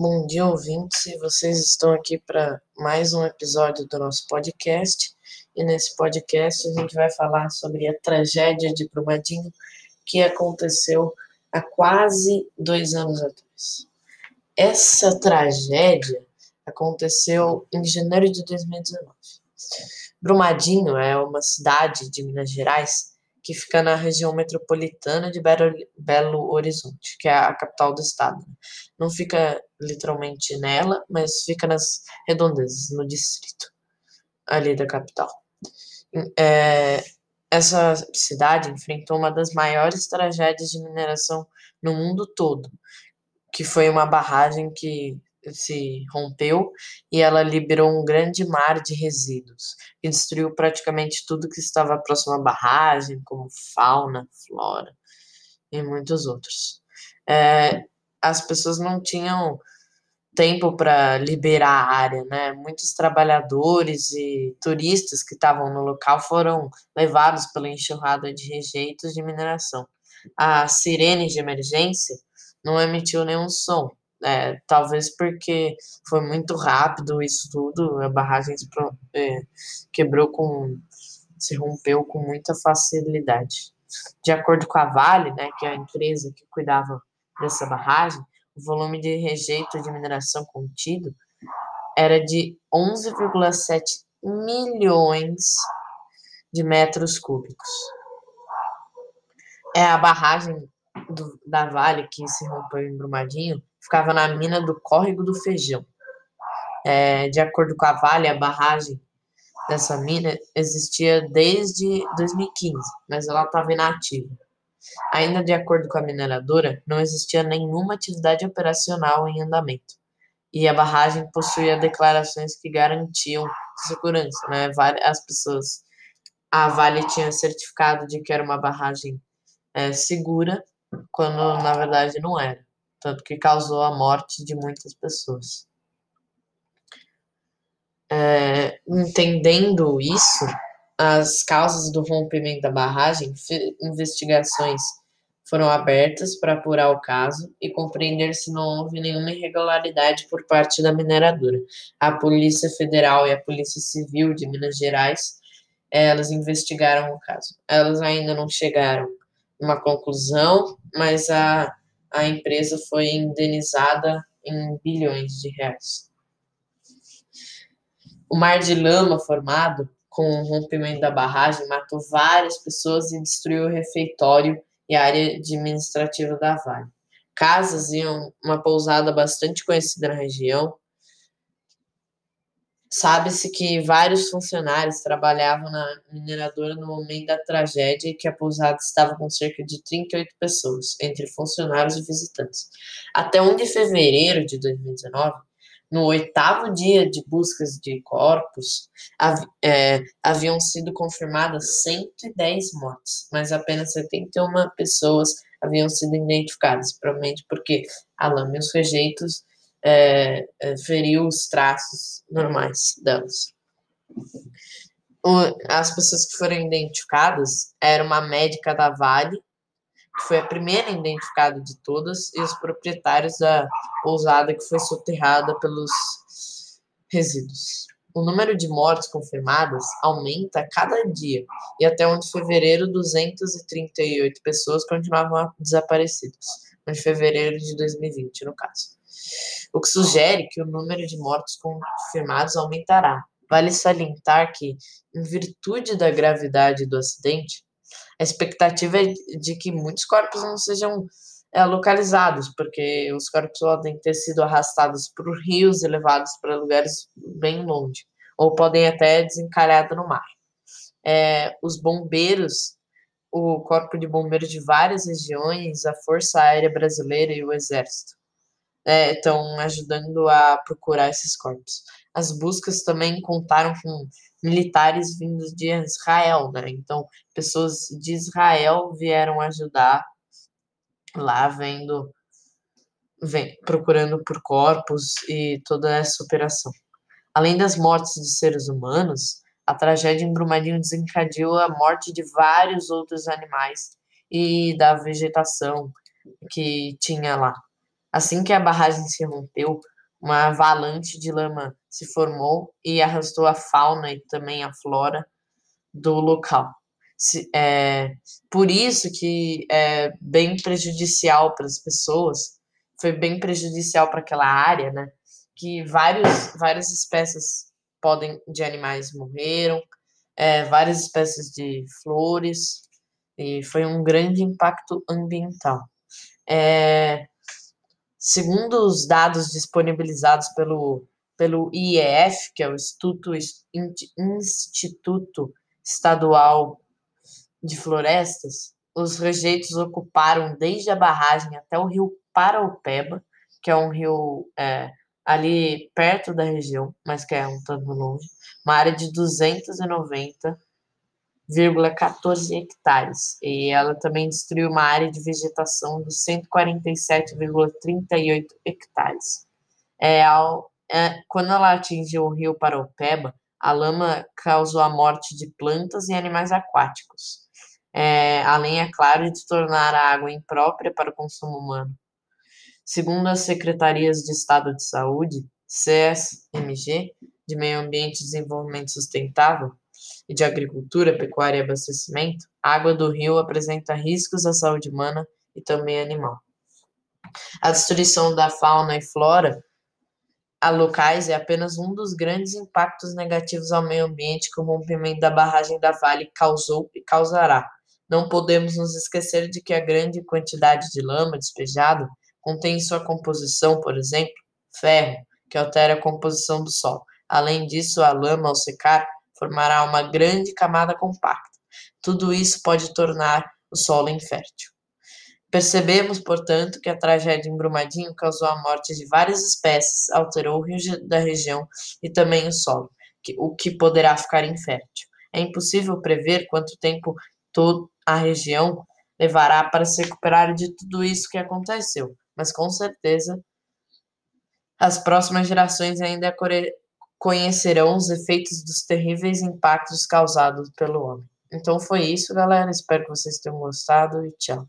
Bom dia, ouvintes. Vocês estão aqui para mais um episódio do nosso podcast. E nesse podcast a gente vai falar sobre a tragédia de Brumadinho que aconteceu há quase dois anos atrás. Essa tragédia aconteceu em janeiro de 2019. Brumadinho é uma cidade de Minas Gerais que fica na região metropolitana de Belo Horizonte, que é a capital do estado. Não fica literalmente nela, mas fica nas redondezas, no distrito ali da capital. É, essa cidade enfrentou uma das maiores tragédias de mineração no mundo todo, que foi uma barragem que se rompeu e ela liberou um grande mar de resíduos, que destruiu praticamente tudo que estava próximo à barragem, como fauna, flora e muitos outros. É, as pessoas não tinham tempo para liberar a área, né? Muitos trabalhadores e turistas que estavam no local foram levados pela enxurrada de rejeitos de mineração. A sirene de emergência não emitiu nenhum som, é, talvez porque foi muito rápido isso tudo, a barragem é, quebrou com. se rompeu com muita facilidade. De acordo com a Vale, né, que é a empresa que cuidava dessa barragem, o volume de rejeito de mineração contido era de 11,7 milhões de metros cúbicos. É a barragem do, da Vale que se rompeu em Brumadinho ficava na mina do Córrego do Feijão. É, de acordo com a Vale, a barragem dessa mina existia desde 2015, mas ela estava inativa. Ainda de acordo com a mineradora, não existia nenhuma atividade operacional em andamento. E a barragem possuía declarações que garantiam segurança, né? As pessoas. A Vale tinha certificado de que era uma barragem é, segura, quando na verdade não era tanto que causou a morte de muitas pessoas. É, entendendo isso, as causas do rompimento da barragem, investigações foram abertas para apurar o caso e compreender se não houve nenhuma irregularidade por parte da mineradora. A Polícia Federal e a Polícia Civil de Minas Gerais, elas investigaram o caso. Elas ainda não chegaram a uma conclusão, mas a a empresa foi indenizada em bilhões de reais. O mar de lama formado com o rompimento da barragem matou várias pessoas e destruiu o refeitório e a área administrativa da Vale. Casas e uma pousada bastante conhecida na região Sabe-se que vários funcionários trabalhavam na mineradora no momento da tragédia e que a pousada estava com cerca de 38 pessoas, entre funcionários e visitantes. Até 1 de fevereiro de 2019, no oitavo dia de buscas de corpos, é, haviam sido confirmadas 110 mortes, mas apenas 71 pessoas haviam sido identificadas, provavelmente porque a lama e os rejeitos é, é, feriu os traços normais delas. As pessoas que foram identificadas eram uma médica da Vale, que foi a primeira identificada de todas, e os proprietários da pousada que foi soterrada pelos resíduos. O número de mortes confirmadas aumenta a cada dia, e até 1 de fevereiro, 238 pessoas continuavam desaparecidas. 1 de fevereiro de 2020, no caso o que sugere que o número de mortos confirmados aumentará. Vale salientar que, em virtude da gravidade do acidente, a expectativa é de que muitos corpos não sejam é, localizados, porque os corpos podem ter sido arrastados por rios e levados para lugares bem longe, ou podem até desencalhado no mar. É, os bombeiros, o Corpo de Bombeiros de várias regiões, a Força Aérea Brasileira e o Exército estão é, ajudando a procurar esses corpos. As buscas também contaram com militares vindos de Israel, né? Então, pessoas de Israel vieram ajudar lá, vendo, vem, procurando por corpos e toda essa operação. Além das mortes de seres humanos, a tragédia em Brumadinho desencadeou a morte de vários outros animais e da vegetação que tinha lá. Assim que a barragem se rompeu, uma avalanche de lama se formou e arrastou a fauna e também a flora do local. Se, é, por isso que é bem prejudicial para as pessoas, foi bem prejudicial para aquela área, né? Que vários, várias espécies podem de animais morreram, é, várias espécies de flores, e foi um grande impacto ambiental. É, segundo os dados disponibilizados pelo, pelo IEF, que é o Instituto, Instituto Estadual de Florestas, os rejeitos ocuparam desde a barragem até o rio Paraupeba, que é um rio é, ali perto da região, mas que é um tanto longe, uma área de 290,14 hectares. E ela também destruiu uma área de vegetação de 147,38 hectares. É, ao, é, quando ela atingiu o rio Paraupeba, a lama causou a morte de plantas e animais aquáticos, é, além, é claro, de tornar a água imprópria para o consumo humano. Segundo as Secretarias de Estado de Saúde, CSMG, de Meio Ambiente e Desenvolvimento Sustentável, e de Agricultura, Pecuária e Abastecimento, a água do rio apresenta riscos à saúde humana e também animal. A destruição da fauna e flora a locais é apenas um dos grandes impactos negativos ao meio ambiente que o rompimento da barragem da Vale causou e causará. Não podemos nos esquecer de que a grande quantidade de lama despejada Contém em sua composição, por exemplo, ferro, que altera a composição do solo. Além disso, a lama, ao secar, formará uma grande camada compacta. Tudo isso pode tornar o solo infértil. Percebemos, portanto, que a tragédia em Brumadinho causou a morte de várias espécies, alterou o rio da região e também o solo, o que poderá ficar infértil. É impossível prever quanto tempo toda a região levará para se recuperar de tudo isso que aconteceu, mas com certeza as próximas gerações ainda conhecerão os efeitos dos terríveis impactos causados pelo homem. Então foi isso, galera. Espero que vocês tenham gostado e tchau.